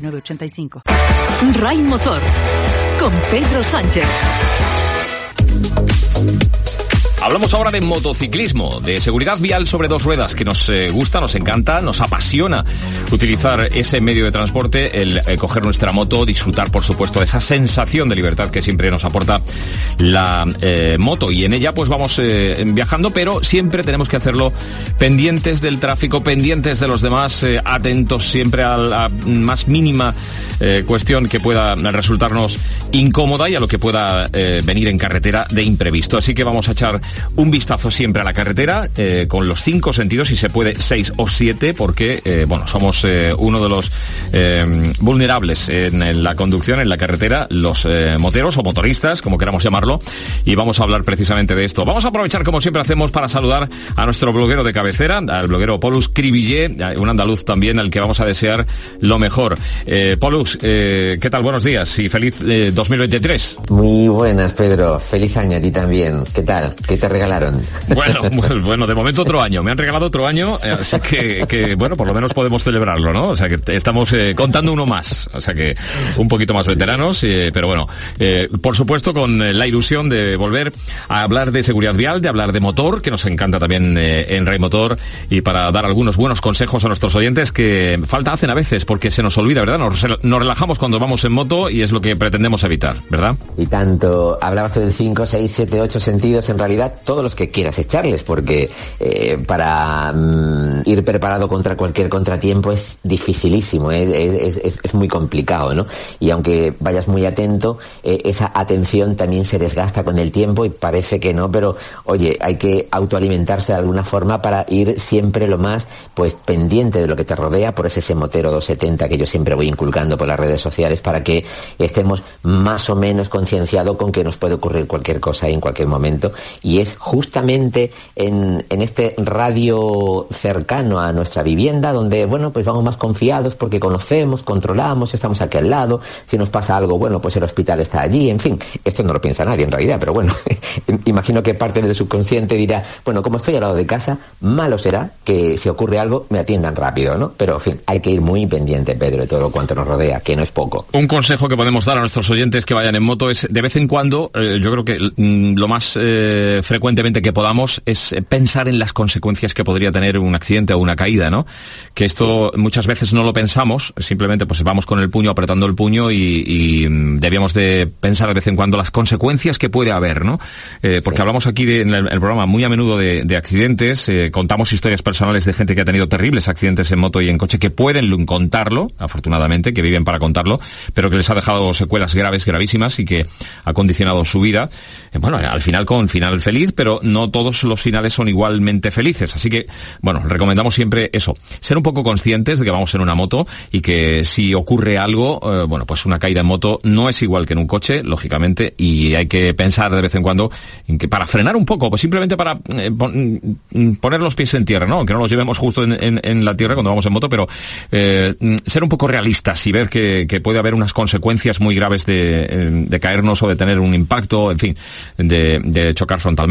906985. Ray Motor con Pedro Sánchez. Hablamos ahora de motociclismo, de seguridad vial sobre dos ruedas, que nos eh, gusta, nos encanta, nos apasiona utilizar ese medio de transporte, el eh, coger nuestra moto, disfrutar, por supuesto, de esa sensación de libertad que siempre nos aporta la eh, moto. Y en ella, pues vamos viajando, pero siempre tenemos que hacerlo pendientes del tráfico, pendientes de los demás, atentos siempre a la más mínima cuestión que pueda resultarnos incómoda y a lo que pueda venir en carretera de imprevisto. Así que vamos a echar un vistazo siempre a la carretera eh, con los cinco sentidos, si se puede seis o siete, porque eh, bueno somos eh, uno de los vulnerables en, la conducción en la carretera, los moteros o motoristas, como queramos llamarlo, y vamos a hablar precisamente de esto. Vamos a aprovechar como siempre hacemos para saludar a nuestro bloguero de cabecera, al bloguero Polus Cribillé, un andaluz también al que vamos a desear lo mejor. Polus, ¿qué tal? Buenos días y feliz 2023. Muy buenas, Pedro. Feliz año a ti también. ¿Qué tal? ¿Qué te regalaron? Bueno, bueno, de momento otro año. Me han regalado otro año, eh, así que, bueno, por lo menos podemos celebrarlo, ¿no? O sea que estamos eh, contando uno más. O sea que un poquito más veteranos, eh, pero bueno, por supuesto con la ilusión de volver a hablar de seguridad vial, de hablar de motor, que nos encanta también en Rey Motor, y para dar algunos buenos consejos a nuestros oyentes que falta hacen a veces porque se nos olvida, ¿verdad? Nos, nos relajamos cuando vamos en moto y es lo que pretendemos evitar, ¿verdad? Y tanto, hablabas del 5, 6, 7, 8 sentidos, en realidad todos los que quieras echarles, porque eh, para mm, ir preparado contra cualquier contratiempo es dificilísimo, es, muy complicado, ¿no? Y aunque vayas muy atento, eh, esa atención también se desgasta con el tiempo y parece que no, pero oye, hay que autoalimentarse de alguna forma para ir siempre lo más pues pendiente de lo que te rodea, por ese motero 270 que yo siempre voy inculcando por las redes sociales para que estemos más o menos concienciados con que nos puede ocurrir cualquier cosa en cualquier momento y es justamente en, en, este radio cercano a nuestra vivienda donde, bueno, pues vamos más confiados porque conocemos, controlamos, estamos aquí al lado, si nos pasa algo, bueno, pues el hospital está allí, en fin, esto no lo piensa nadie en realidad, pero bueno, imagino que parte del subconsciente dirá, bueno, como estoy al lado de casa, malo será que si ocurre algo me atiendan rápido, ¿no? Pero, en fin, hay que ir muy pendiente, Pedro, de todo cuanto nos rodea, que no es poco. Un consejo que podemos dar a nuestros oyentes que vayan en moto es, de vez en cuando, eh, yo creo que mm, lo más eh, frecuente que podamos es eh, pensar en las consecuencias que podría tener un accidente o una caída, ¿no? Que esto muchas veces no lo pensamos, simplemente pues vamos con el puño apretando el puño y, mm, debíamos de pensar de vez en cuando las consecuencias que puede haber, ¿no? Eh, porque hablamos aquí en el, programa muy a menudo de, accidentes, eh, contamos historias personales de gente que ha tenido terribles accidentes en moto y en coche que pueden contarlo, afortunadamente, que viven para contarlo, pero que les ha dejado secuelas graves, gravísimas y que ha condicionado su vida. bueno, al final con final feliz, pero no todos los finales son igualmente felices. Así que, bueno, recomendamos siempre eso, ser un poco conscientes de que vamos en una moto y que si ocurre algo, eh, bueno, pues una caída en moto no es igual que en un coche, lógicamente, y hay que pensar de vez en cuando en que para frenar un poco, pues simplemente para eh, mm, poner los pies en tierra, ¿no? Que no los llevemos justo en, la tierra cuando vamos en moto, pero eh, mm, ser un poco realistas y ver que, puede haber unas consecuencias muy graves de, caernos o de tener un impacto, en fin, de chocar frontalmente.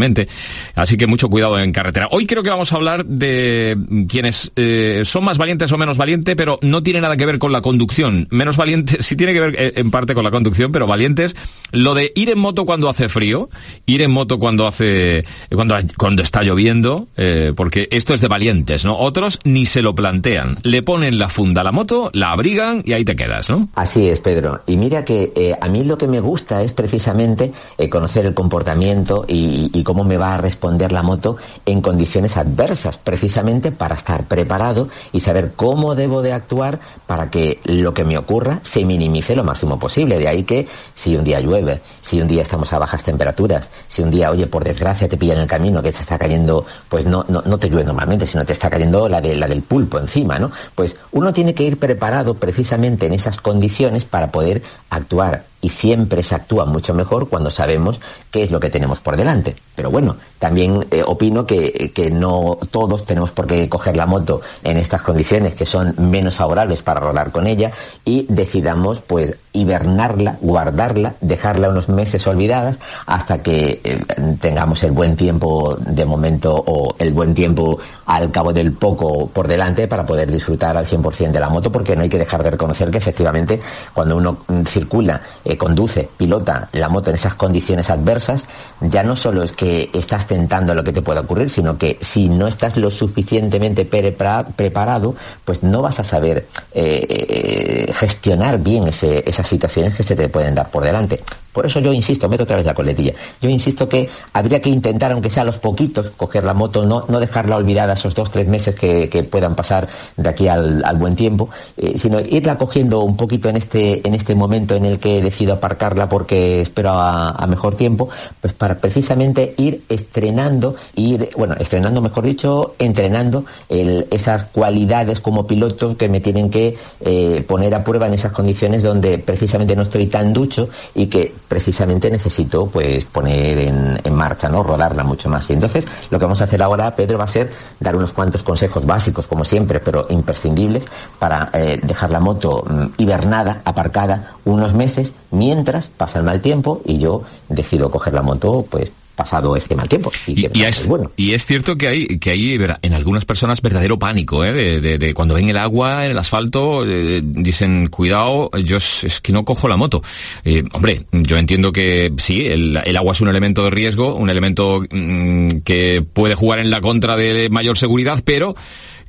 Así que mucho cuidado en carretera. Hoy creo que vamos a hablar de quienes eh, son más valientes o menos valientes, pero no tiene nada que ver con la conducción. Menos valientes, sí tiene que ver eh, en parte con la conducción, pero valientes, lo de ir en moto cuando hace frío, ir en moto cuando hace, cuando, cuando está lloviendo, eh, porque esto es de valientes, ¿no? Otros ni se lo plantean. Le ponen la funda a la moto, la abrigan y ahí te quedas, ¿no? Así es, Pedro. Y mira que a mí lo que me gusta es precisamente conocer el comportamiento y y cómo me va a responder la moto en condiciones adversas, precisamente para estar preparado y saber cómo debo de actuar para que lo que me ocurra se minimice lo máximo posible. De ahí que si un día llueve, si un día estamos a bajas temperaturas, si un día, oye, por desgracia te pilla en el camino que te está cayendo, pues no, no, no te llueve normalmente, sino te está cayendo la, de, la del pulpo encima, ¿no? Pues uno tiene que ir preparado precisamente en esas condiciones para poder actuar y siempre se actúa mucho mejor cuando sabemos qué es lo que tenemos por delante. Pero bueno, también eh, opino que, que, no todos tenemos por qué coger la moto en estas condiciones que son menos favorables para rodar con ella y decidamos pues hibernarla, guardarla, dejarla unos meses olvidadas hasta que eh, tengamos el buen tiempo de momento o el buen tiempo al cabo del poco por delante para poder disfrutar al 100% de la moto porque no hay que dejar de reconocer que efectivamente cuando uno mm, circula eh, conduce, pilota la moto en esas condiciones adversas, ya no solo es que estás tentando lo que te pueda ocurrir, sino que si no estás lo suficientemente preparado, pues no vas a saber eh, eh, gestionar bien ese, esas situaciones que se te pueden dar por delante. Por eso yo insisto, meto otra vez la coletilla, yo insisto que habría que intentar, aunque sea a los poquitos, coger la moto, no, no dejarla olvidada esos dos, tres meses que, puedan pasar de aquí al, buen tiempo, sino irla cogiendo un poquito en este, en este momento en el que decido aparcarla porque espero a, mejor tiempo, pues para precisamente ir estrenando, ir, bueno, estrenando mejor dicho, entrenando esas cualidades como piloto que me tienen que eh, poner a prueba en esas condiciones donde precisamente no estoy tan ducho y que precisamente necesito pues poner en, marcha, ¿no? Rodarla mucho más. Y entonces lo que vamos a hacer ahora, Pedro, va a ser dar unos cuantos consejos básicos, como siempre, pero imprescindibles, para eh, dejar la moto mm, hibernada, aparcada, unos meses mientras pasa el mal tiempo y yo decido coger la moto pues pasado este mal tiempo. Y, es, bueno. y es cierto que hay, que hay en algunas personas verdadero pánico, ¿eh? de, cuando ven el agua en el asfalto, eh, dicen, cuidado, yo es, que no cojo la moto. Eh, hombre, yo entiendo que sí, el, agua es un elemento de riesgo, un elemento mm, que puede jugar en la contra de mayor seguridad, pero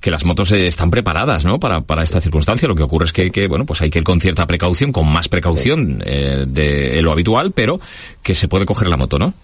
que las motos están preparadas, ¿no? Para, para esta circunstancia. Lo que ocurre es que hay que, bueno, pues hay que ir con cierta precaución, con más precaución eh, de lo habitual, pero que se puede coger la moto, ¿no?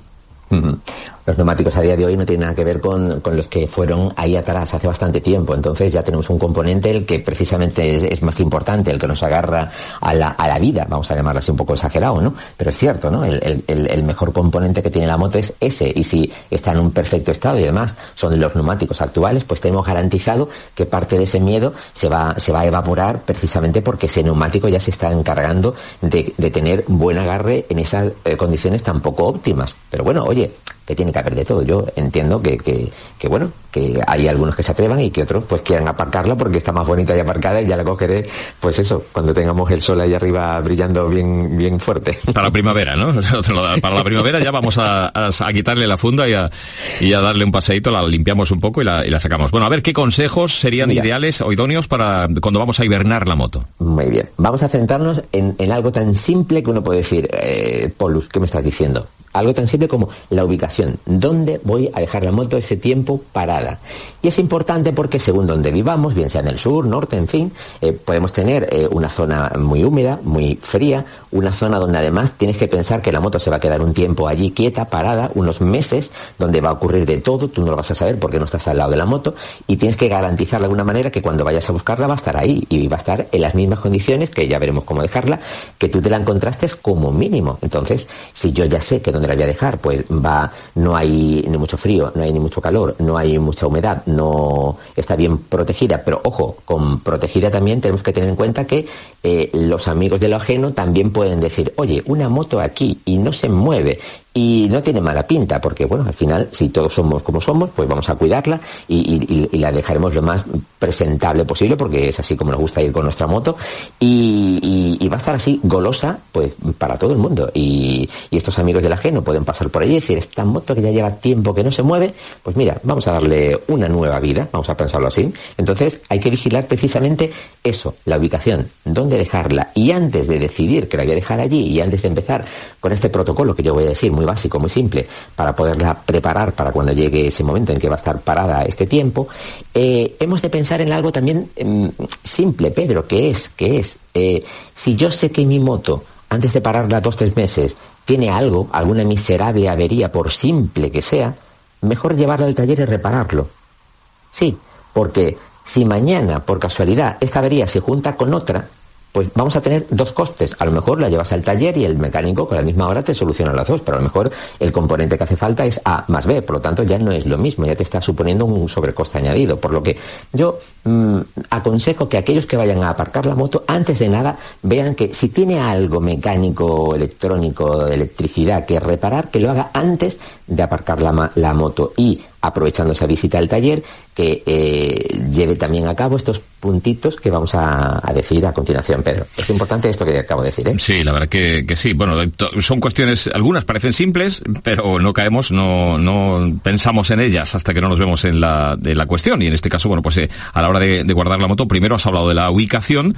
Los neumáticos a día de hoy no tienen nada que ver con, los que fueron ahí atrás hace bastante tiempo. Entonces ya tenemos un componente el que precisamente es, más importante, el que nos agarra a la, a la, vida, vamos a llamarlo así un poco exagerado, ¿no? Pero es cierto, ¿no? El, el, mejor componente que tiene la moto es ese. Y si está en un perfecto estado y además son los neumáticos actuales, pues tenemos garantizado que parte de ese miedo se va, se va a evaporar precisamente porque ese neumático ya se está encargando de, de tener buen agarre en esas eh, condiciones tan poco óptimas. Pero bueno, oye, oye, que tiene que haber de todo. Yo entiendo que, que, que, bueno, que hay algunos que se atrevan y que otros pues quieran aparcarla porque está más bonita y aparcada y ya la cogeré, pues eso, cuando tengamos el sol ahí arriba brillando bien, bien fuerte. Para primavera, ¿no? Para la primavera ya vamos a, a, quitarle la funda y a, y a darle un paseíto, la limpiamos un poco y la, y la sacamos. Bueno, a ver, ¿qué consejos serían ideales o idóneos para cuando vamos a hibernar la moto? Muy bien. Vamos a centrarnos en, en algo tan simple que uno puede decir, eh, Polus, ¿qué me estás diciendo? algo tan simple como la ubicación. ¿Dónde voy a dejar la moto ese tiempo parada? Y es importante porque según donde vivamos, bien sea en el sur, norte, en fin, eh, podemos tener eh, una zona muy húmeda, muy fría, una zona donde además tienes que pensar que la moto se va a quedar un tiempo allí quieta, parada, unos meses, donde va a ocurrir de todo, tú no lo vas a saber porque no estás al lado de la moto, y tienes que garantizar de alguna manera que cuando vayas a buscarla va a estar ahí y va a estar en las mismas condiciones, que ya veremos cómo dejarla, que tú te la encontraste como mínimo. Entonces, si yo ya sé que donde la voy a dejar, pues va, no hay ni mucho frío, no hay ni mucho calor, no hay mucha humedad, no está bien protegida, pero ojo, con protegida también tenemos que tener en cuenta que eh, los amigos de lo ajeno también pueden decir, oye, una moto aquí y no se mueve y no tiene mala pinta, porque bueno, al final, si todos somos como somos, pues vamos a cuidarla y, la dejaremos lo más presentable posible, porque es así como nos gusta ir con nuestra moto, y, va a estar así golosa, pues para todo el mundo. Y, estos amigos del ajeno pueden pasar por allí y decir, esta moto que ya lleva tiempo que no se mueve, pues mira, vamos a darle una nueva vida, vamos a pensarlo así. Entonces hay que vigilar precisamente eso, la ubicación, dónde dejarla. Y antes de decidir que la voy a dejar allí y antes de empezar con este protocolo que yo voy a decir muy básico, muy simple, para poderla preparar para cuando llegue ese momento en que va a estar parada este tiempo, eh, hemos de pensar en algo también em, simple, Pedro, que es, que es, eh, si yo sé que mi moto antes de pararla dos tres meses, tiene algo, alguna miserable avería, por simple que sea, mejor llevarla al taller y repararlo. Sí, porque si mañana, por casualidad, esta avería se junta con otra, pues vamos a tener dos costes. A lo mejor la llevas al taller y el mecánico con la misma hora te soluciona las dos, pero a lo mejor el componente que hace falta es A más B, por lo tanto ya no es lo mismo, ya te está suponiendo un sobrecoste añadido. Por lo que yo mm, aconsejo que aquellos que vayan a aparcar la moto, antes de nada, vean que si tiene algo mecánico, electrónico, de electricidad que reparar, que lo haga antes de aparcar la, moto y aprovechando esa visita al taller, que eh, lleve también a cabo estos puntitos que vamos a, decir a continuación, Pedro. Es importante esto que acabo de decir, ¿eh? Sí, la verdad que, sí. Bueno, son cuestiones, algunas parecen simples, pero no caemos, no, no pensamos en ellas hasta que no nos vemos en la, de la cuestión. Y en este caso, bueno, pues eh, a la hora de guardar la moto, primero has hablado de la ubicación,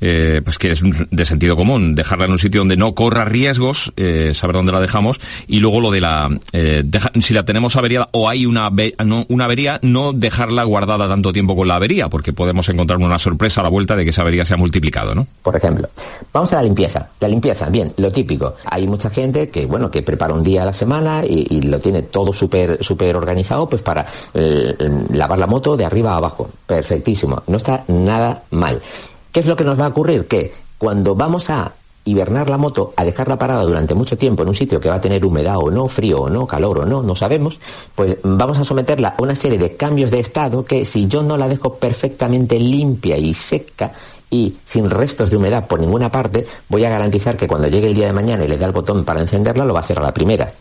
eh, pues que es de sentido común, dejarla en un sitio donde no corra riesgos, eh, saber dónde la dejamos, y luego lo de la, eh, si la tenemos averiada o hay una, una avería, no dejarla guardada tanto tiempo con la avería, porque podemos encontrar una sorpresa a la vuelta de que esa avería se ha multiplicado, ¿no? Por ejemplo, vamos a la limpieza. La limpieza, bien, lo típico. Hay mucha gente que, bueno, que prepara un día a la semana y, lo tiene todo súper, súper organizado, pues para lavar la moto de arriba a abajo. Perfectísimo. No está nada mal. ¿Qué es lo que nos va a ocurrir? Que cuando vamos a hibernar la moto, a dejarla parada durante mucho tiempo en un sitio que va a tener humedad o no, frío o no, calor o no, no sabemos, pues vamos a someterla a una serie de cambios de estado que si yo no la dejo perfectamente limpia y seca y sin restos de humedad por ninguna parte, voy a garantizar que cuando llegue el día de mañana y le dé el botón para encenderla, lo va a hacer a la primera.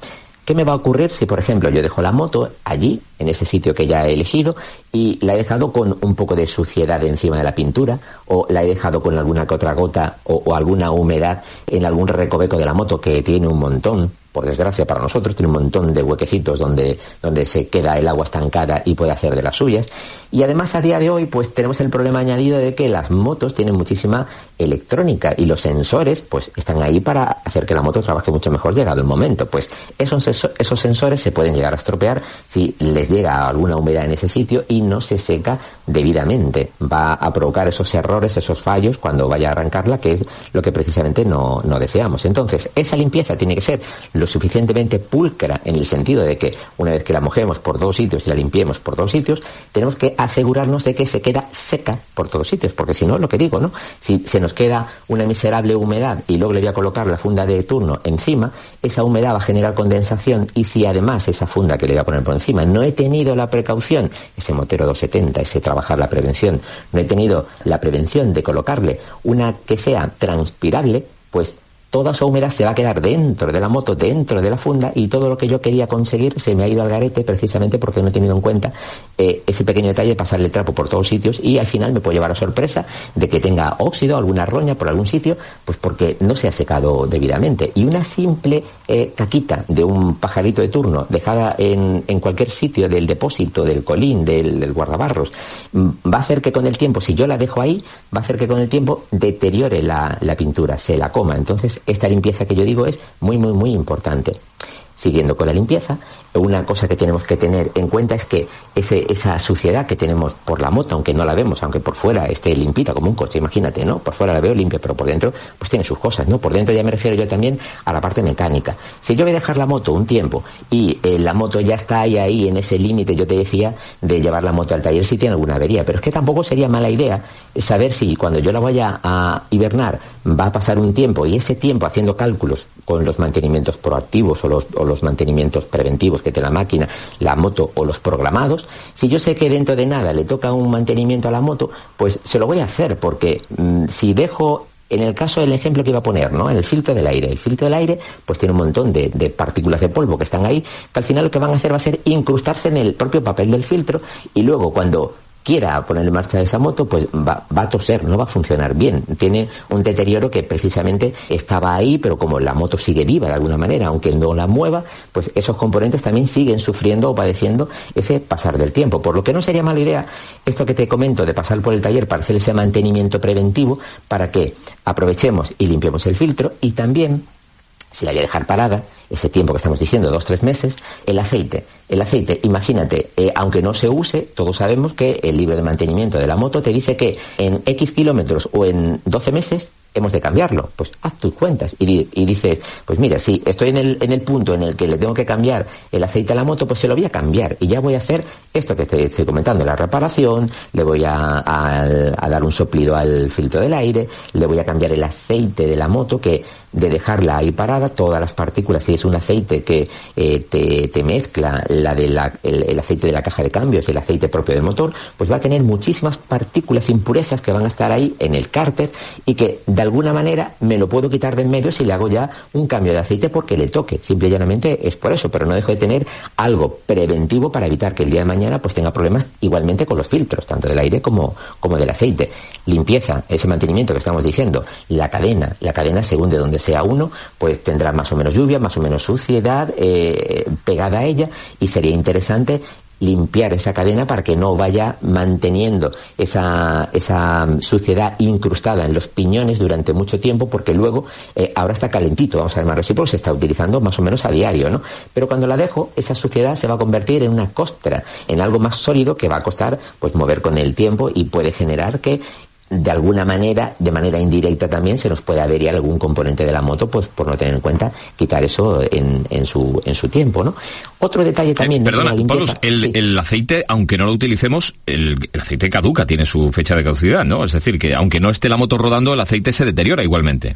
¿Qué me va a ocurrir si, por ejemplo, yo dejo la moto allí, en ese sitio que ya he elegido, y la he dejado con un poco de suciedad encima de la pintura, o la he dejado con alguna que otra gota o, o alguna humedad en algún recoveco de la moto que tiene un montón? Por desgracia para nosotros, tiene un montón de huequecitos donde, donde se queda el agua estancada y puede hacer de las suyas. Y además a día de hoy pues tenemos el problema añadido de que las motos tienen muchísima electrónica y los sensores pues están ahí para hacer que la moto trabaje mucho mejor llegado el momento. Pues esos, esos sensores se pueden llegar a estropear si les llega alguna humedad en ese sitio y no se seca debidamente. Va a provocar esos errores, esos fallos cuando vaya a arrancarla, que es lo que precisamente no, no deseamos. Entonces, esa limpieza tiene que ser lo suficientemente pulcra en el sentido de que una vez que la mojemos por dos sitios y la limpiemos por dos sitios, tenemos que asegurarnos de que se queda seca por todos sitios, porque si no, lo que digo, ¿no? Si se nos queda una miserable humedad y luego le voy a colocar la funda de turno encima, esa humedad va a generar condensación y si además esa funda que le voy a poner por encima no he tenido la precaución, ese motero 270, ese trabajar la prevención, no he tenido la prevención de colocarle una que sea transpirable, pues toda esa humedad se va a quedar dentro de la moto, dentro de la funda, y todo lo que yo quería conseguir se me ha ido al garete precisamente porque no he tenido en cuenta eh, ese pequeño detalle de pasarle el trapo por todos sitios y al final me puedo llevar a sorpresa de que tenga óxido, alguna roña por algún sitio, pues porque no se ha secado debidamente. Y una simple eh, caquita de un pajarito de turno dejada en, en, cualquier sitio del depósito, del colín, del, del guardabarros, mm, va a hacer que con el tiempo, si yo la dejo ahí, va a hacer que con el tiempo deteriore la, la pintura, se la coma. Entonces, esta limpieza que yo digo es muy, muy, muy importante. Siguiendo con la limpieza, una cosa que tenemos que tener en cuenta es que ese, esa suciedad que tenemos por la moto, aunque no la vemos, aunque por fuera esté limpita como un coche, imagínate, ¿no? Por fuera la veo limpia, pero por dentro pues tiene sus cosas, ¿no? Por dentro ya me refiero yo también a la parte mecánica. Si yo voy a dejar la moto un tiempo y eh, la moto ya está ahí, ahí en ese límite, yo te decía, de llevar la moto al taller si tiene alguna avería, pero es que tampoco sería mala idea saber si cuando yo la vaya a hibernar va a pasar un tiempo y ese tiempo haciendo cálculos con los mantenimientos proactivos o los, o los mantenimientos preventivos que tiene la máquina, la moto o los programados, si yo sé que dentro de nada le toca un mantenimiento a la moto, pues se lo voy a hacer porque mm, si dejo en el caso del ejemplo que iba a poner, ¿no? En el filtro del aire. El filtro del aire, pues tiene un montón de, de, partículas de polvo que están ahí, que al final lo que van a hacer va a ser incrustarse en el propio papel del filtro y luego cuando quiera poner en marcha esa moto, pues va, va, a toser, no va a funcionar bien. Tiene un deterioro que precisamente estaba ahí, pero como la moto sigue viva de alguna manera, aunque no la mueva, pues esos componentes también siguen sufriendo o padeciendo ese pasar del tiempo. Por lo que no sería mala idea esto que te comento de pasar por el taller para hacer ese mantenimiento preventivo para que aprovechemos y limpiemos el filtro y también si la voy a dejar parada, ese tiempo que estamos diciendo, dos, tres meses, el aceite. El aceite, imagínate, eh, aunque no se use, todos sabemos que el libro de mantenimiento de la moto te dice que en X kilómetros o en 12 meses hemos de cambiarlo. Pues haz tus cuentas y, dices, pues mira, si estoy en el, en el punto en el que le tengo que cambiar el aceite a la moto, pues se lo voy a cambiar y ya voy a hacer esto que estoy, comentando, la reparación, le voy a, dar un soplido al filtro del aire, le voy a cambiar el aceite de la moto, que de dejarla ahí parada, todas las partículas, si es un aceite que eh, te, mezcla la de la, el, aceite de la caja de cambios, el aceite propio del motor, pues va a tener muchísimas partículas, impurezas que van a estar ahí en el cárter y que de alguna manera me lo puedo quitar de en medio si le hago ya un cambio de aceite porque le toque. Simple y llanamente es por eso, pero no dejo de tener algo preventivo para evitar que el día de mañana pues tenga problemas igualmente con los filtros, tanto del aire como, como del aceite. Limpieza, ese mantenimiento que estamos diciendo, la cadena, la cadena según de donde sea uno, pues tendrá más o menos lluvia, más o menos suciedad eh, pegada a ella y sería interesante limpiar esa cadena para que no vaya manteniendo esa, esa suciedad incrustada en los piñones durante mucho tiempo, porque luego eh, ahora está calentito, vamos a llamarlo así, porque se está utilizando más o menos a diario, ¿no? Pero cuando la dejo, esa suciedad se va a convertir en una costra, en algo más sólido que va a costar pues mover con el tiempo y puede generar que de alguna manera, de manera indirecta también, se nos puede averiar algún componente de la moto, pues por no tener en cuenta quitar eso en, en, su, en su tiempo, ¿no? Otro detalle también... Eh, perdona, el, el, aceite, aunque no lo utilicemos, el, el, aceite caduca, tiene su fecha de caducidad, ¿no? Es decir, que aunque no esté la moto rodando, el aceite se deteriora igualmente.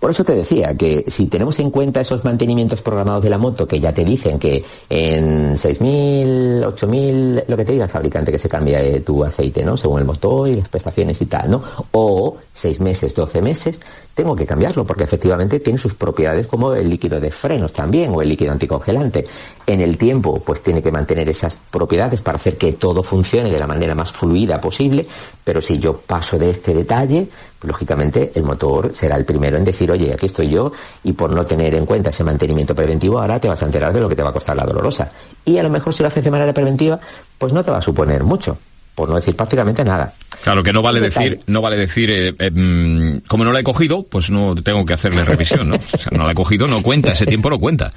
Por eso te decía que si tenemos en cuenta esos mantenimientos programados de la moto que ya te dicen que en 6.000, 8.000, lo que te diga el fabricante que se cambia tu aceite, ¿no? Según el motor y las prestaciones y tal, ¿no? O 6 meses, 12 meses, tengo que cambiarlo porque efectivamente tiene sus propiedades como el líquido de frenos también o el líquido anticongelante. En el tiempo pues tiene que mantener esas propiedades para hacer que todo funcione de la manera más fluida posible, pero si yo paso de este detalle, pues, lógicamente el motor será el primero en decir, oye, aquí estoy yo y por no tener en cuenta ese mantenimiento preventivo ahora te vas a enterar de lo que te va a costar la dolorosa. Y a lo mejor si lo haces de manera preventiva, pues no te va a suponer mucho por no decir prácticamente nada. Claro, que no vale decir, no vale decir, eh, eh, mm, como no la he cogido, pues no tengo que hacerle revisión, ¿no? O sea, no la he cogido, no cuenta, ese tiempo no cuenta.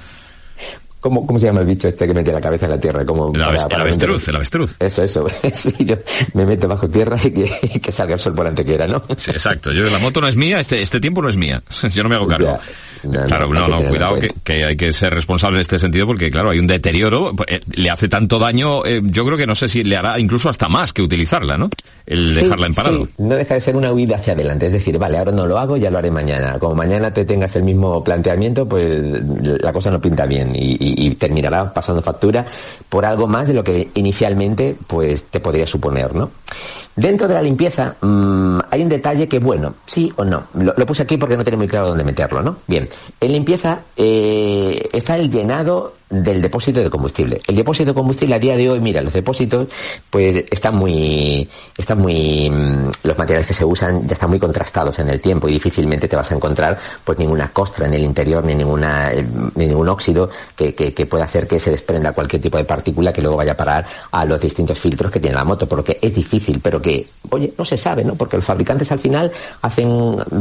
¿Cómo, ¿Cómo se llama el bicho este que mete la cabeza en la tierra? Como el, avestruz, el avestruz. Eso, eso. sí, yo me meto bajo tierra y que, salga el sol por antes que era, ¿no? Sí, exacto. Yo, la moto no es mía, este, este tiempo no es mía. Yo no me hago cargo. claro, no, no, cuidado que, hay que ser responsable en este sentido porque, claro, hay un deterioro. Eh, le hace tanto daño, eh, yo creo que no sé si le hará incluso hasta más que utilizarla, ¿no? El dejarla en parado. No deja de ser una huida hacia adelante. Es decir, vale, ahora no lo hago, ya lo haré mañana. Como mañana te tengas el mismo planteamiento, pues la cosa no pinta bien y terminará pasando factura por algo más de lo que inicialmente pues te podría suponer, ¿no? Dentro de la limpieza mmm, hay un detalle que, bueno, sí o no. Lo, lo, puse aquí porque no tenía muy claro dónde meterlo, ¿no? Bien, en limpieza eh, está el llenado del depósito de combustible. El depósito de combustible a día de hoy, mira, los depósitos, pues están muy, están muy, mm, los materiales que se usan ya están muy contrastados en el tiempo y difícilmente te vas a encontrar pues ninguna costra en el interior ni ninguna, eh, ni ningún óxido que, que, que pueda hacer que se desprenda cualquier tipo de partícula que luego vaya a parar a los distintos filtros que tiene la moto, porque es difícil, pero que, oye, no se sabe, ¿no? Porque los fabricantes al final hacen,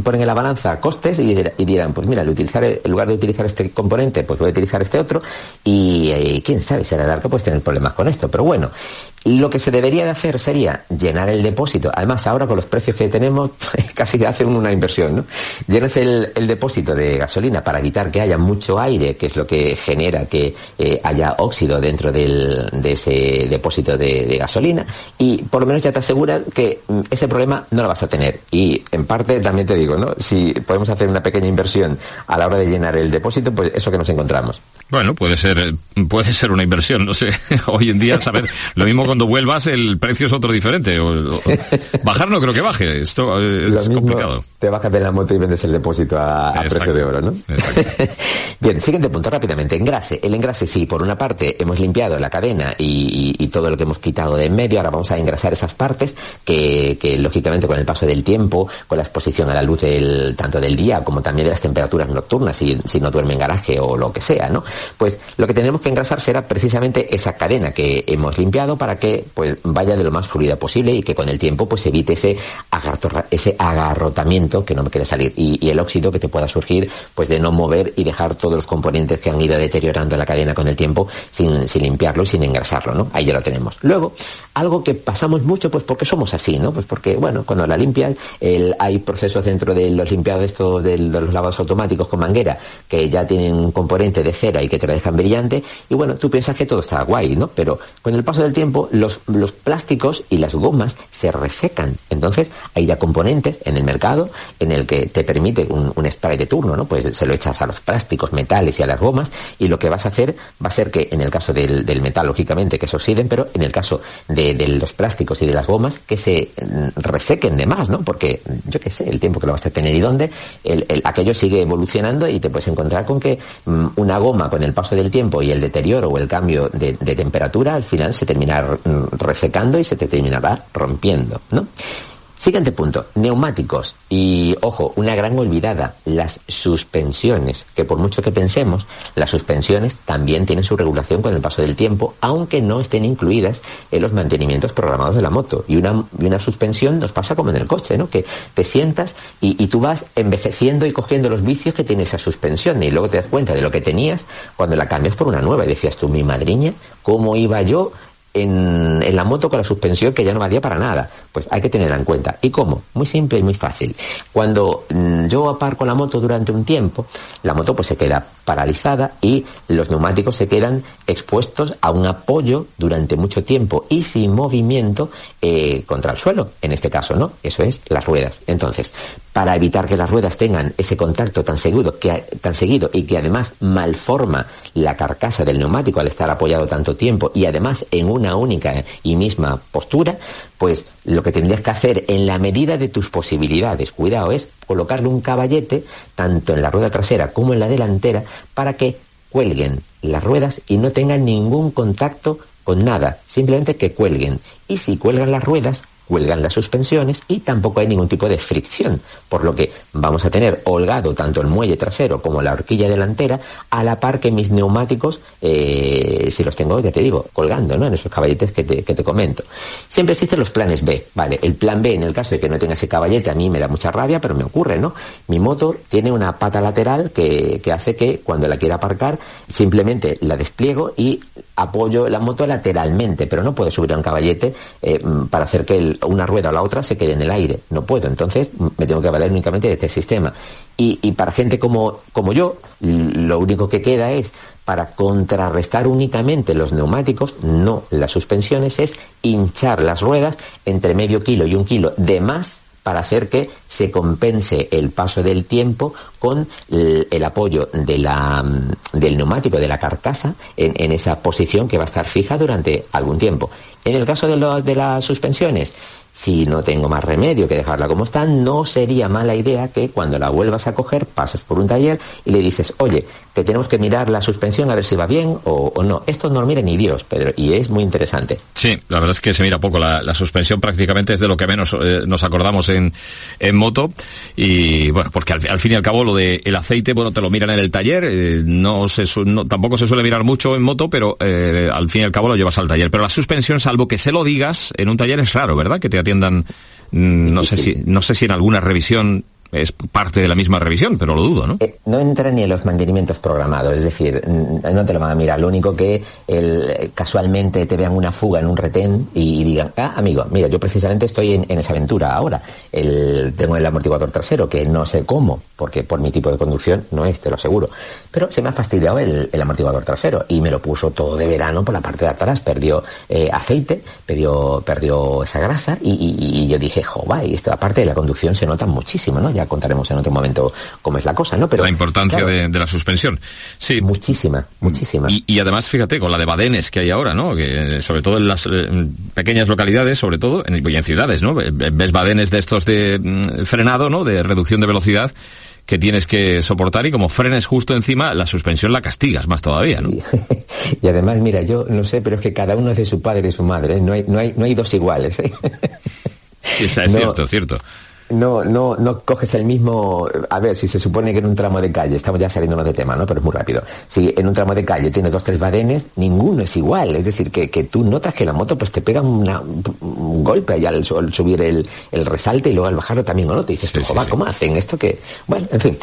ponen en la balanza costes y, dirán, pues mira, utilizar, en lugar de utilizar este componente, pues voy a utilizar este otro y, eh, quién sabe si a la larga puedes tener problemas con esto. Pero bueno, lo que se debería de hacer sería llenar el depósito. Además, ahora con los precios que tenemos, casi hace una inversión, ¿no? Llenas el, depósito de gasolina para evitar que haya mucho aire, que es lo que genera que eh, haya óxido dentro de ese depósito de, de, gasolina, y por lo menos ya te asegura que mm, ese problema no lo vas a tener. Y en parte también te digo, ¿no? Si podemos hacer una pequeña inversión a la hora de llenar el depósito, pues eso que nos encontramos. Bueno, puede ser, puede ser una inversión, no sé. Hoy en día, saber, lo mismo cuando vuelvas el precio es otro diferente. O, o, bajar no creo que baje, esto es lo mismo, Te bajas de la moto y vendes el depósito a, a precio de oro, ¿no? Bien, siguiente punto rápidamente. Engrase. El engrase, sí, por una parte hemos limpiado la cadena y, y, y, todo lo que hemos quitado de en medio, ahora vamos a engrasar esas partes que, que, lógicamente con el paso del tiempo, con la exposición a la luz del, tanto del día como también de las temperaturas nocturnas, si, si no duerme en garaje o lo que sea, ¿no? Pues lo que tenemos que engrasar será precisamente esa cadena que hemos limpiado para que pues vaya de lo más fluida posible y que con el tiempo pues evite ese, agarro, ese agarrotamiento que no me quiere salir y, el óxido que te pueda surgir pues de no mover y dejar todos los componentes que han ido deteriorando la cadena con el tiempo sin, sin limpiarlo y sin engrasarlo, ¿no? Ahí ya lo tenemos. Luego, algo que pasamos mucho pues porque somos así, ¿no? Pues porque, bueno, cuando la limpias, el, hay procesos dentro de los limpiados estos de, los lavados automáticos con manguera que ya tienen un componente de cera y que te la dejan brillante y bueno, tú piensas que todo está guay, ¿no? Pero con el paso del tiempo los, los plásticos y las gomas se resecan. Entonces hay ya componentes en el mercado en el que te permite un, spray de turno, ¿no? Pues se lo echas a los plásticos, metales y a las gomas y lo que vas a hacer va a ser que en el caso del, metal, lógicamente, que se oxiden, pero en el caso de, los plásticos y de las gomas, que se mm, resequen de más, ¿no? Porque yo qué sé, el tiempo que lo vas a tener y dónde, el, el, aquello sigue evolucionando y te puedes encontrar con que mm, una goma con el paso del tiempo y el deterioro o el cambio de, temperatura al final se termina mm, resecando y se te terminará rompiendo, ¿no? Siguiente punto, neumáticos. Y ojo, una gran olvidada, las suspensiones, que por mucho que pensemos, las suspensiones también tienen su regulación con el paso del tiempo, aunque no estén incluidas en los mantenimientos programados de la moto. Y una, y una suspensión nos pasa como en el coche, ¿no? Que te sientas y, y tú vas envejeciendo y cogiendo los vicios que tiene esa suspensión y luego te das cuenta de lo que tenías cuando la cambias por una nueva y decías tú, mi madriña, ¿cómo iba yo en, la moto con la suspensión que ya no valía para nada. Pues hay que tenerla en cuenta. ¿Y cómo? Muy simple y muy fácil. Cuando mm, yo aparco la moto durante un tiempo, la moto pues se queda paralizada y los neumáticos se quedan expuestos a un apoyo durante mucho tiempo y sin movimiento eh, contra el suelo, en este caso, ¿no? Eso es las ruedas. Entonces, para evitar que las ruedas tengan ese contacto tan seguido, que, tan seguido y que además malforma la carcasa del neumático al estar apoyado tanto tiempo y además en una única y misma postura, pues lo que tendrías que hacer en la medida de tus posibilidades, cuidado, es colocarle un caballete tanto en la rueda trasera como en la delantera para que cuelguen las ruedas y no tengan ningún contacto con nada, simplemente que cuelguen. Y si cuelgan las ruedas, cuelgan las suspensiones y tampoco hay ningún tipo de fricción, por lo que vamos a tener holgado tanto el muelle trasero como la horquilla delantera a la par que mis neumáticos, eh, si los tengo, ya te digo, colgando, ¿no? En esos caballetes que te, que te comento. Siempre existen los planes B, ¿vale? El plan B, en el caso de que no tenga ese caballete, a mí me da mucha rabia, pero me ocurre, ¿no? Mi moto tiene una pata lateral que, que hace que cuando la quiera aparcar, simplemente la despliego y apoyo la moto lateralmente, pero no puedo subir a un caballete eh, para hacer que una rueda o la otra se quede en el aire. No puedo. Entonces me tengo que valer únicamente de este sistema. Y, y para gente como, como yo, lo único que queda es para contrarrestar únicamente los neumáticos, no las suspensiones, es hinchar las ruedas entre medio kilo y un kilo de más para hacer que se compense el paso del tiempo con el, apoyo de la, del neumático, de la carcasa, en, en, esa posición que va a estar fija durante algún tiempo. En el caso de, lo, de las suspensiones, si no tengo más remedio que dejarla como está, no sería mala idea que cuando la vuelvas a coger pases por un taller y le dices, oye, que tenemos que mirar la suspensión a ver si va bien o, no. Esto no lo mira ni Dios, Pedro, y es muy interesante. Sí, la verdad es que se mira poco. La, suspensión prácticamente es de lo que menos eh, nos acordamos en, moto. Y bueno, porque al, fin y al cabo lo del el aceite, bueno, te lo miran en el taller. Eh, no se no, tampoco se suele mirar mucho en moto, pero eh, al fin y al cabo lo llevas al taller. Pero la suspensión, salvo que se lo digas, en un taller es raro, ¿verdad? Que te atiendan, mm, no sé si, no sé si en alguna revisión es parte de la misma revisión, pero lo dudo, ¿no? Eh, no entra ni en los mantenimientos programados, es decir, no te lo van a mirar. Lo único que casualmente te vean una fuga en un retén y, digan, ah, amigo, mira, yo precisamente estoy en, en esa aventura ahora. El, tengo el amortiguador trasero, que no sé cómo, porque por mi tipo de conducción no es, te lo aseguro. Pero se me ha fastidiado el, el amortiguador trasero y me lo puso todo de verano por la parte de atrás. Perdió eh, aceite, perdió, perdió esa grasa y, y, yo dije, jo, va, y esta parte de la conducción se nota muchísimo, ¿no? Ya contaremos en otro momento cómo es la cosa, ¿no? Pero la importancia claro, de, de, la suspensión, sí, muchísima, muchísima. Y, y, además, fíjate, con la de badenes que hay ahora, ¿no? Que sobre todo en las eh, pequeñas localidades, sobre todo en, y en ciudades, ¿no? Ves badenes de estos de mm, frenado, ¿no? De reducción de velocidad que tienes que soportar y como frenes justo encima, la suspensión la castigas más todavía, ¿no? y además, mira, yo no sé, pero es que cada uno es de su padre y su madre, ¿eh? no hay, no hay, no hay dos iguales. ¿eh? sí, está, es no, cierto, cierto. No, no, no coges el mismo, a ver, si se supone que en un tramo de calle, estamos ya saliéndonos de tema, ¿no? Pero es muy rápido. Si en un tramo de calle tiene dos, tres badenes, ninguno es igual. Es decir, que, que tú notas que la moto pues te pega una, un golpe allá al, subir el, el, resalte y luego al bajarlo también lo Y dices, ¿cómo hacen esto que...? Bueno, en fin.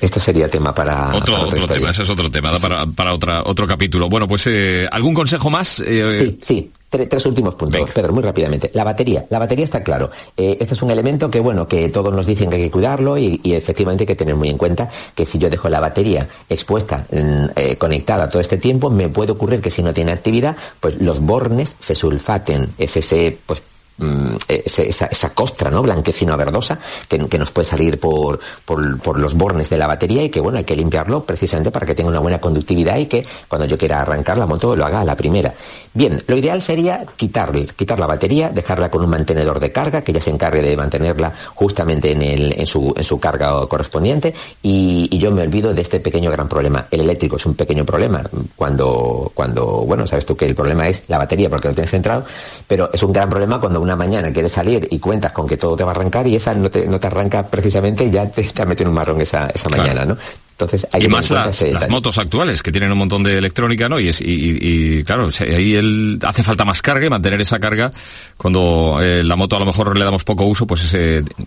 Esto sería tema para otro, otro tema, ese es otro tema, para, para otra, otro capítulo. Bueno, pues eh, ¿algún consejo más? Eh, sí, sí. Tres, últimos puntos, Pedro, muy rápidamente. La batería. La batería está claro. Eh, este es un elemento que, bueno, que todos nos dicen que hay que cuidarlo y, efectivamente hay que tener muy en cuenta que si yo dejo la batería expuesta, eh, conectada todo este tiempo, me puede ocurrir que si no tiene actividad, pues los bornes se sulfaten. Es ese, pues, Mm, esa, esa, costra no blanquecina verdosa que, nos puede salir por, por, los bornes de la batería y que bueno hay que limpiarlo precisamente para que tenga una buena conductividad y que cuando yo quiera arrancar la moto lo haga a la primera. Bien lo ideal sería quitarle quitar la batería dejarla con un mantenedor de carga que ya se encargue de mantenerla justamente en, el, en, su, en su carga correspondiente. Y, y, yo me olvido de este pequeño gran problema. El eléctrico es un pequeño problema cuando cuando bueno sabes tú que el problema es la batería porque lo tienes centrado pero es un gran problema cuando una mañana quieres salir y cuentas con que todo te va a arrancar y esa no te, no te arranca precisamente y ya te, te ha metido un marrón esa, esa mañana, ¿no? Entonces, hay y más las, motos actuales que tienen un montón de electrónica, ¿no? Y, y, y claro, ahí el, hace falta más carga y mantener esa carga. Cuando eh, la moto a lo mejor le damos poco uso, pues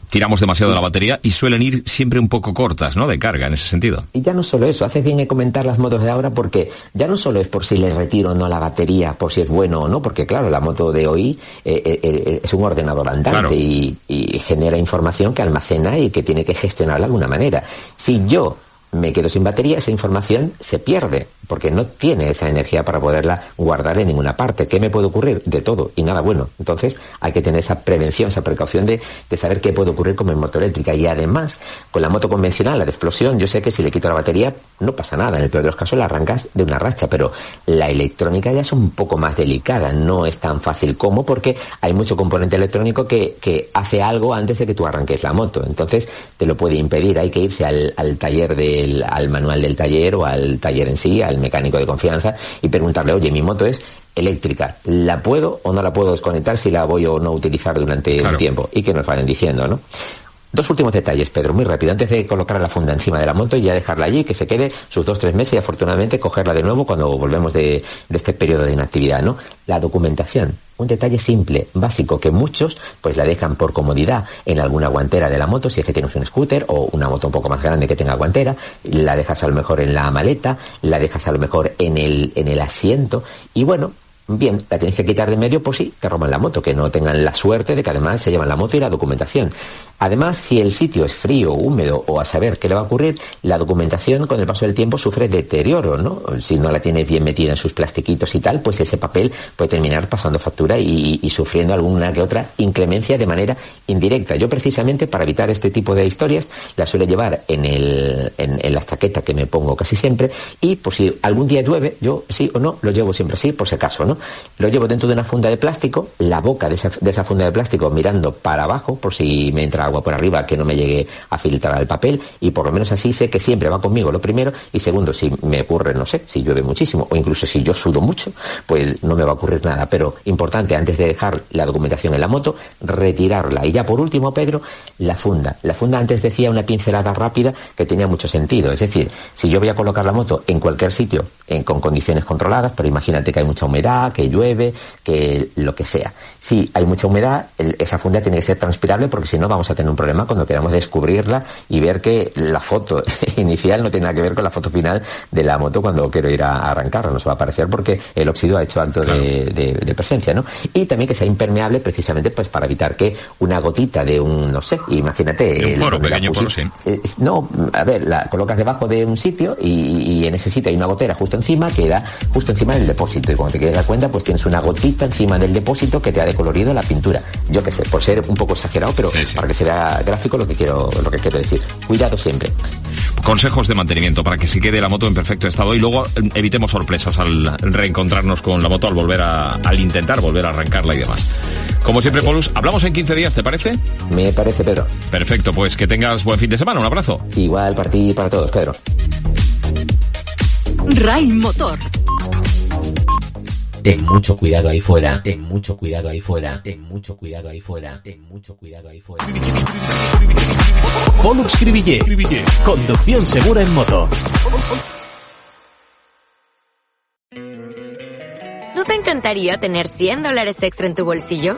tiramos demasiado de la batería y suelen ir siempre un poco cortas, ¿no? De carga en ese sentido. Y ya no solo eso, hace bien comentar las motos de ahora porque ya no solo es por si le retiro o no la batería, por si es bueno o no, porque claro, la moto de hoy eh, eh, es un ordenador andante y, y genera información que almacena y que tiene que gestionar de alguna manera. Si yo me quedo sin batería, esa información se pierde, porque no tiene esa energía para poderla guardar en ninguna parte. ¿Qué me puede ocurrir? De todo y nada bueno. Entonces hay que tener esa prevención, esa precaución de, de saber qué puede ocurrir con mi moto eléctrica. Y además, con la moto convencional, la de explosión, yo sé que si le quito la batería no pasa nada. En el peor de los casos la arrancas de una racha, pero la electrónica ya es un poco más delicada. No es tan fácil como porque hay mucho componente electrónico que, que hace algo antes de que tú arranques la moto. Entonces te lo puede impedir. Hay que irse al, al taller de al manual del taller o al taller en sí, al mecánico de confianza y preguntarle, oye, mi moto es eléctrica, ¿la puedo o no la puedo desconectar si la voy o no utilizar durante un tiempo? Y que nos vayan diciendo, ¿no? Dos últimos detalles, Pedro, muy rápido. Antes de colocar la funda encima de la moto y ya dejarla allí, que se quede sus dos, tres meses y afortunadamente cogerla de nuevo cuando volvemos de, de este periodo de inactividad, ¿no? La documentación. Un detalle simple, básico, que muchos pues la dejan por comodidad. En alguna guantera de la moto, si es que tienes un scooter o una moto un poco más grande que tenga guantera, la dejas a lo mejor en la maleta, la dejas a lo mejor en el, en el asiento y bueno, bien, la tienes que quitar de medio por si te roban la moto, que no tengan la suerte de que además se llevan la moto y la documentación. Además, si el sitio es frío, húmedo o a saber qué le va a ocurrir, la documentación con el paso del tiempo sufre deterioro, ¿no? Si no la tienes bien metida en sus plastiquitos y tal, pues ese papel puede terminar pasando factura y, sufriendo alguna que otra inclemencia de manera indirecta. Yo precisamente para evitar este tipo de historias la suelo llevar en, el, en, la chaqueta que me pongo casi siempre y por si algún día llueve, yo sí o no lo llevo siempre así, por si acaso, ¿no? Lo llevo dentro de una funda de plástico, la boca de esa, funda de plástico mirando para abajo por si me entra agua por arriba que no me llegue a filtrar el papel y por lo menos así sé que siempre va conmigo lo primero y segundo, si me ocurre, no sé, si llueve muchísimo o incluso si yo sudo mucho, pues no me va a ocurrir nada. Pero importante, antes de dejar la documentación en la moto, retirarla. Y ya por último, Pedro, la funda. La funda antes decía una pincelada rápida que tenía mucho sentido. Es decir, si yo voy a colocar la moto en cualquier sitio con condiciones controladas, pero imagínate que hay mucha humedad, que llueve, que lo que sea. Si hay mucha humedad, esa funda tiene que ser transpirable porque si no vamos a tener un problema cuando queramos descubrirla y ver que la foto inicial no tiene nada que ver con la foto final de la moto cuando quiero ir a, arrancarla. Nos va a aparecer porque el óxido ha hecho acto de, presencia, ¿no? Y también que sea impermeable precisamente pues para evitar que una gotita de un, no sé, imagínate. Un poro, pequeño poro, sí. no, a ver, la colocas debajo de un sitio y, en ese sitio hay una gotera justo encima que da justo encima del depósito. Y cuando te quieres dar cuenta, pues tienes una gotita encima del depósito que te ha decolorido la pintura. Yo qué sé, por ser un poco exagerado, pero para que se vea gráfico lo que quiero, lo que quiero decir. Cuidado siempre. Consejos de mantenimiento para que se quede la moto en perfecto estado y luego eh, evitemos sorpresas al reencontrarnos con la moto, al volver a, al intentar volver a arrancarla y demás. Como siempre, Polus, hablamos en 15 días, ¿te parece? Me parece, Pedro. Perfecto, pues que tengas buen fin de semana. Un abrazo. Igual para ti y para todos, Pedro. Ray Motor ten mucho cuidado ahí fuera, ten mucho cuidado ahí fuera, ten mucho cuidado ahí fuera, ten mucho cuidado ahí fuera. Pollux Cribillé. Conducción segura en moto. ¿No te encantaría tener 100 dólares extra en tu bolsillo?